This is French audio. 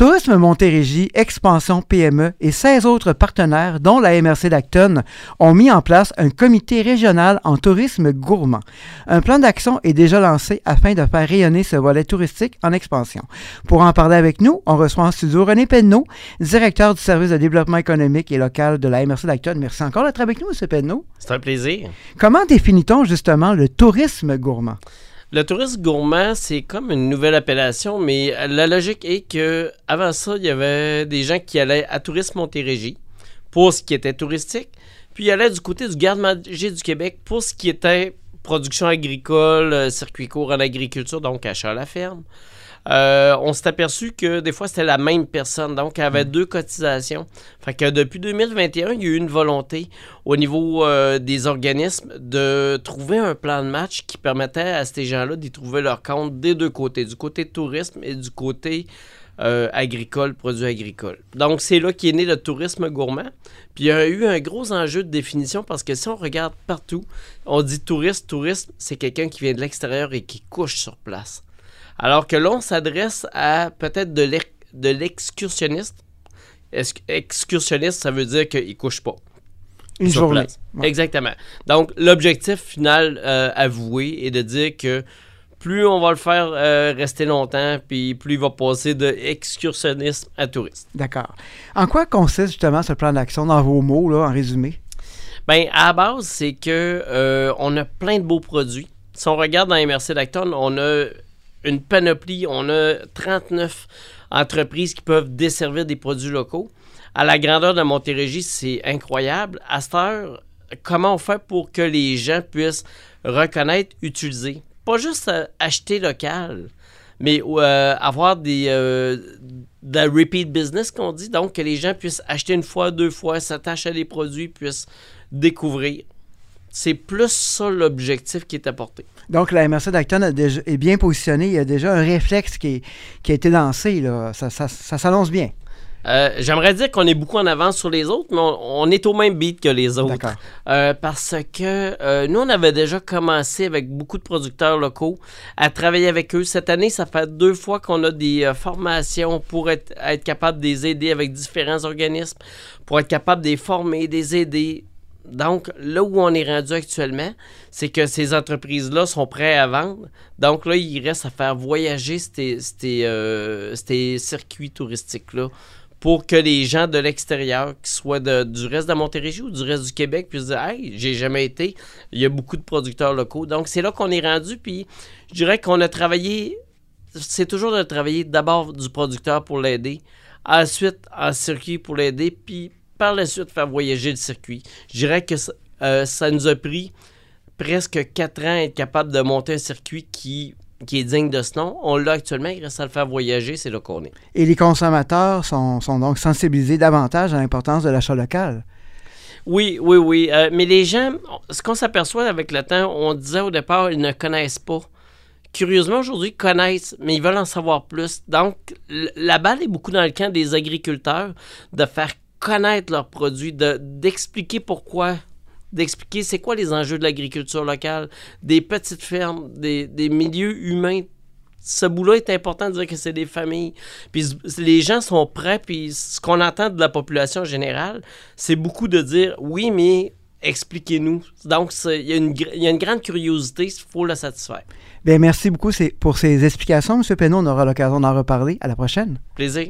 Tourisme Montérégie, Expansion PME et 16 autres partenaires, dont la MRC d'Acton, ont mis en place un comité régional en tourisme gourmand. Un plan d'action est déjà lancé afin de faire rayonner ce volet touristique en expansion. Pour en parler avec nous, on reçoit en studio René Penneau, directeur du service de développement économique et local de la MRC d'Acton. Merci encore d'être avec nous, M. Penneau. C'est un plaisir. Comment définit-on justement le tourisme gourmand? Le tourisme gourmand, c'est comme une nouvelle appellation, mais la logique est que avant ça, il y avait des gens qui allaient à Tourisme Montérégie pour ce qui était touristique, puis ils allaient du côté du garde-manger du Québec pour ce qui était production agricole, euh, circuit court en agriculture, donc achat à la ferme. Euh, on s'est aperçu que des fois, c'était la même personne. Donc, elle avait mm. deux cotisations. Fait que depuis 2021, il y a eu une volonté au niveau euh, des organismes de trouver un plan de match qui permettait à ces gens-là d'y trouver leur compte des deux côtés, du côté tourisme et du côté euh, agricole, produits agricoles. Donc, c'est là qu'est né le tourisme gourmand. Puis, il y a eu un gros enjeu de définition parce que si on regarde partout, on dit touriste, touriste, c'est quelqu'un qui vient de l'extérieur et qui couche sur place. Alors que là, on s'adresse à peut-être de l'excursionniste. Excursionniste, ça veut dire qu'il ne couche pas? Une journée. Exactement. Donc, l'objectif final euh, avoué est de dire que plus on va le faire euh, rester longtemps, puis plus il va passer de excursionnisme à touriste. D'accord. En quoi consiste justement ce plan d'action dans vos mots, là, en résumé? Bien, à la base, c'est que euh, on a plein de beaux produits. Si on regarde dans MRC d'Acton, on a une panoplie. On a 39 entreprises qui peuvent desservir des produits locaux. À la grandeur de Montérégie, c'est incroyable. À cette heure, comment on fait pour que les gens puissent reconnaître, utiliser? Pas juste euh, acheter local, mais euh, avoir des euh, de repeat business qu'on dit, donc que les gens puissent acheter une fois, deux fois, s'attacher à des produits, puissent découvrir. C'est plus ça l'objectif qui est apporté. Donc, la MRC d'Acton est bien positionnée. Il y a déjà un réflexe qui, a été lancé. Là. Ça, s'annonce bien. Euh, j'aimerais dire qu'on est beaucoup en avance sur les autres, mais on, est au même beat que les autres. Euh, parce que euh, nous, on avait déjà commencé avec beaucoup de producteurs locaux à travailler avec eux. Cette année, ça fait deux fois qu'on a des formations pour être, être capable de les aider avec différents organismes, pour être capable de les former, de les aider, donc, là où on est rendu actuellement, c'est que ces entreprises-là sont prêtes à vendre. Donc, là, il reste à faire voyager ces, euh, circuits touristiques-là pour que les gens de l'extérieur, qui soient du reste de Montérégie ou du reste du Québec, puissent dire Hey, j'ai jamais été. Il y a beaucoup de producteurs locaux. Donc, c'est là qu'on est rendu. Puis, je dirais qu'on a travaillé. C'est toujours de travailler d'abord du producteur pour l'aider, ensuite en circuit pour l'aider, puis par la suite faire voyager le circuit. Je dirais que euh, ça, nous a pris presque quatre ans à être capable de monter un circuit qui, qui est digne de ce nom. On l'a actuellement, il reste à le faire voyager, c'est là qu'on est. Et les consommateurs sont, donc sensibilisés davantage à l'importance de l'achat local. Oui, oui, oui. Euh, mais les gens, ce qu'on s'aperçoit avec le temps, on disait au départ, ils ne connaissent pas. Curieusement, aujourd'hui, ils connaissent, mais ils veulent en savoir plus. Donc, la balle est beaucoup dans le camp des agriculteurs de faire connaître leurs produits, d'expliquer pourquoi, d'expliquer c'est quoi les enjeux de l'agriculture locale, des petites fermes, des, des milieux humains ce bout-là est important de dire que c'est des familles. Puis les gens sont prêts, puis ce qu'on entend de la population générale, c'est beaucoup de dire oui, mais expliquez-nous. Donc, il y, a une, y a une grande curiosité, il faut la satisfaire. Bien, merci beaucoup pour ces explications, M. Penneau. On aura l'occasion d'en reparler. À la prochaine. Plaisir.